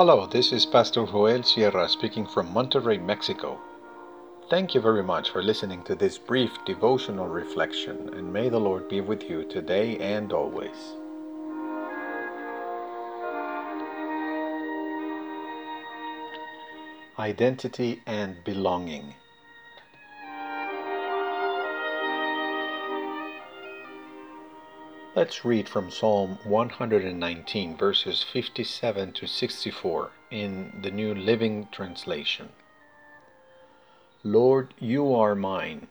Hello, this is Pastor Joel Sierra speaking from Monterrey, Mexico. Thank you very much for listening to this brief devotional reflection, and may the Lord be with you today and always. Identity and belonging. Let's read from Psalm 119, verses 57 to 64 in the New Living Translation. Lord, you are mine.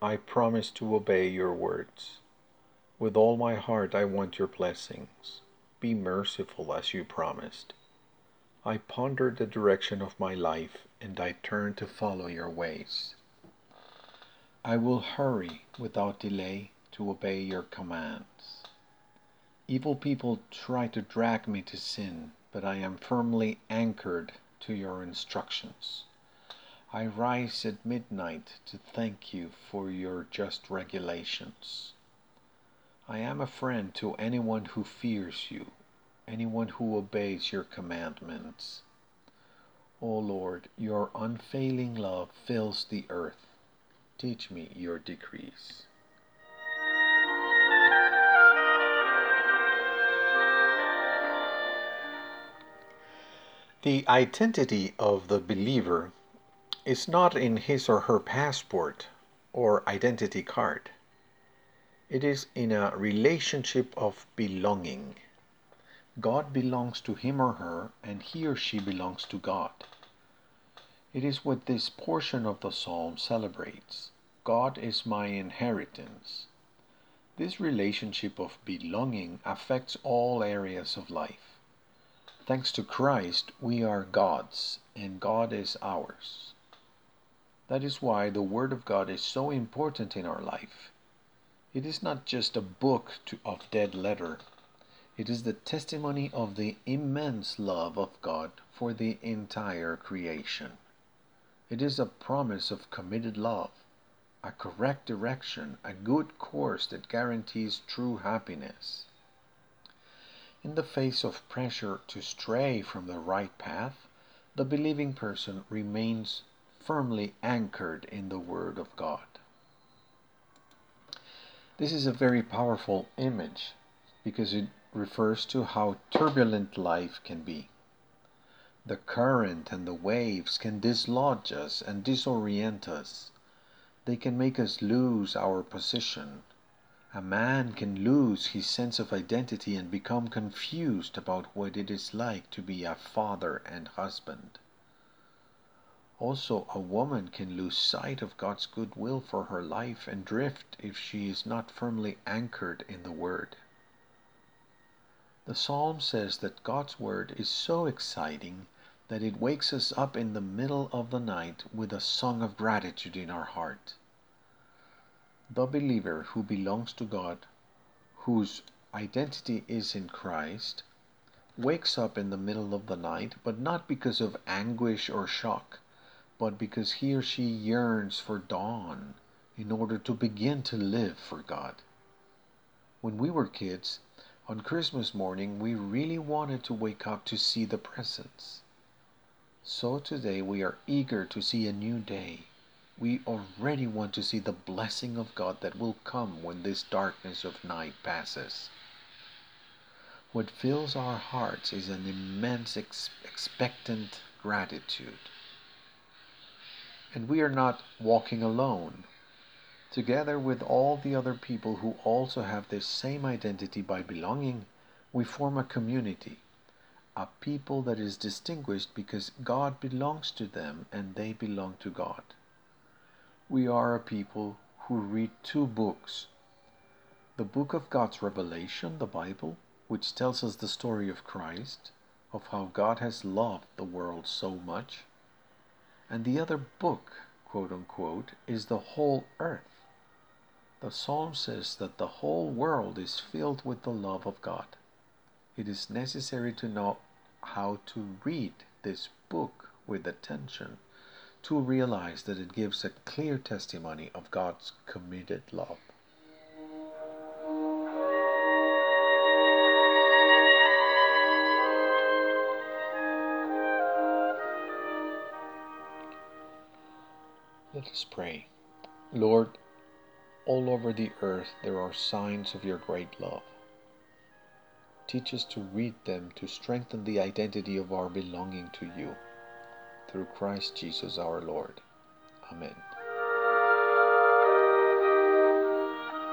I promise to obey your words. With all my heart, I want your blessings. Be merciful as you promised. I ponder the direction of my life and I turn to follow your ways. I will hurry without delay to obey your commands. Evil people try to drag me to sin, but I am firmly anchored to your instructions. I rise at midnight to thank you for your just regulations. I am a friend to anyone who fears you, anyone who obeys your commandments. O Lord, your unfailing love fills the earth. Teach me your decrees. The identity of the believer is not in his or her passport or identity card. It is in a relationship of belonging. God belongs to him or her, and he or she belongs to God. It is what this portion of the psalm celebrates. God is my inheritance. This relationship of belonging affects all areas of life. Thanks to Christ, we are God's, and God is ours. That is why the Word of God is so important in our life. It is not just a book to, of dead letter, it is the testimony of the immense love of God for the entire creation. It is a promise of committed love, a correct direction, a good course that guarantees true happiness. In the face of pressure to stray from the right path, the believing person remains firmly anchored in the Word of God. This is a very powerful image because it refers to how turbulent life can be. The current and the waves can dislodge us and disorient us. They can make us lose our position, a man can lose his sense of identity and become confused about what it is like to be a father and husband. Also, a woman can lose sight of God's good will for her life and drift if she is not firmly anchored in the Word. The psalm says that God's Word is so exciting that it wakes us up in the middle of the night with a song of gratitude in our heart. The believer who belongs to God, whose identity is in Christ, wakes up in the middle of the night, but not because of anguish or shock, but because he or she yearns for dawn in order to begin to live for God. When we were kids, on Christmas morning, we really wanted to wake up to see the presents. So today we are eager to see a new day we already want to see the blessing of God that will come when this darkness of night passes. What fills our hearts is an immense ex- expectant gratitude. And we are not walking alone. Together with all the other people who also have this same identity by belonging, we form a community, a people that is distinguished because God belongs to them and they belong to God we are a people who read two books the book of God's revelation, the Bible, which tells us the story of Christ, of how God has loved the world so much, and the other book, quote unquote, is the whole earth. The psalm says that the whole world is filled with the love of God. It is necessary to know how to read this book with attention to realize that it gives a clear testimony of God's committed love. Let us pray. Lord, all over the earth there are signs of your great love. Teach us to read them to strengthen the identity of our belonging to you. Through Christ Jesus our Lord. Amen.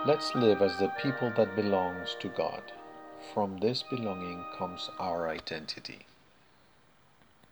Let's live as the people that belongs to God. From this belonging comes our identity.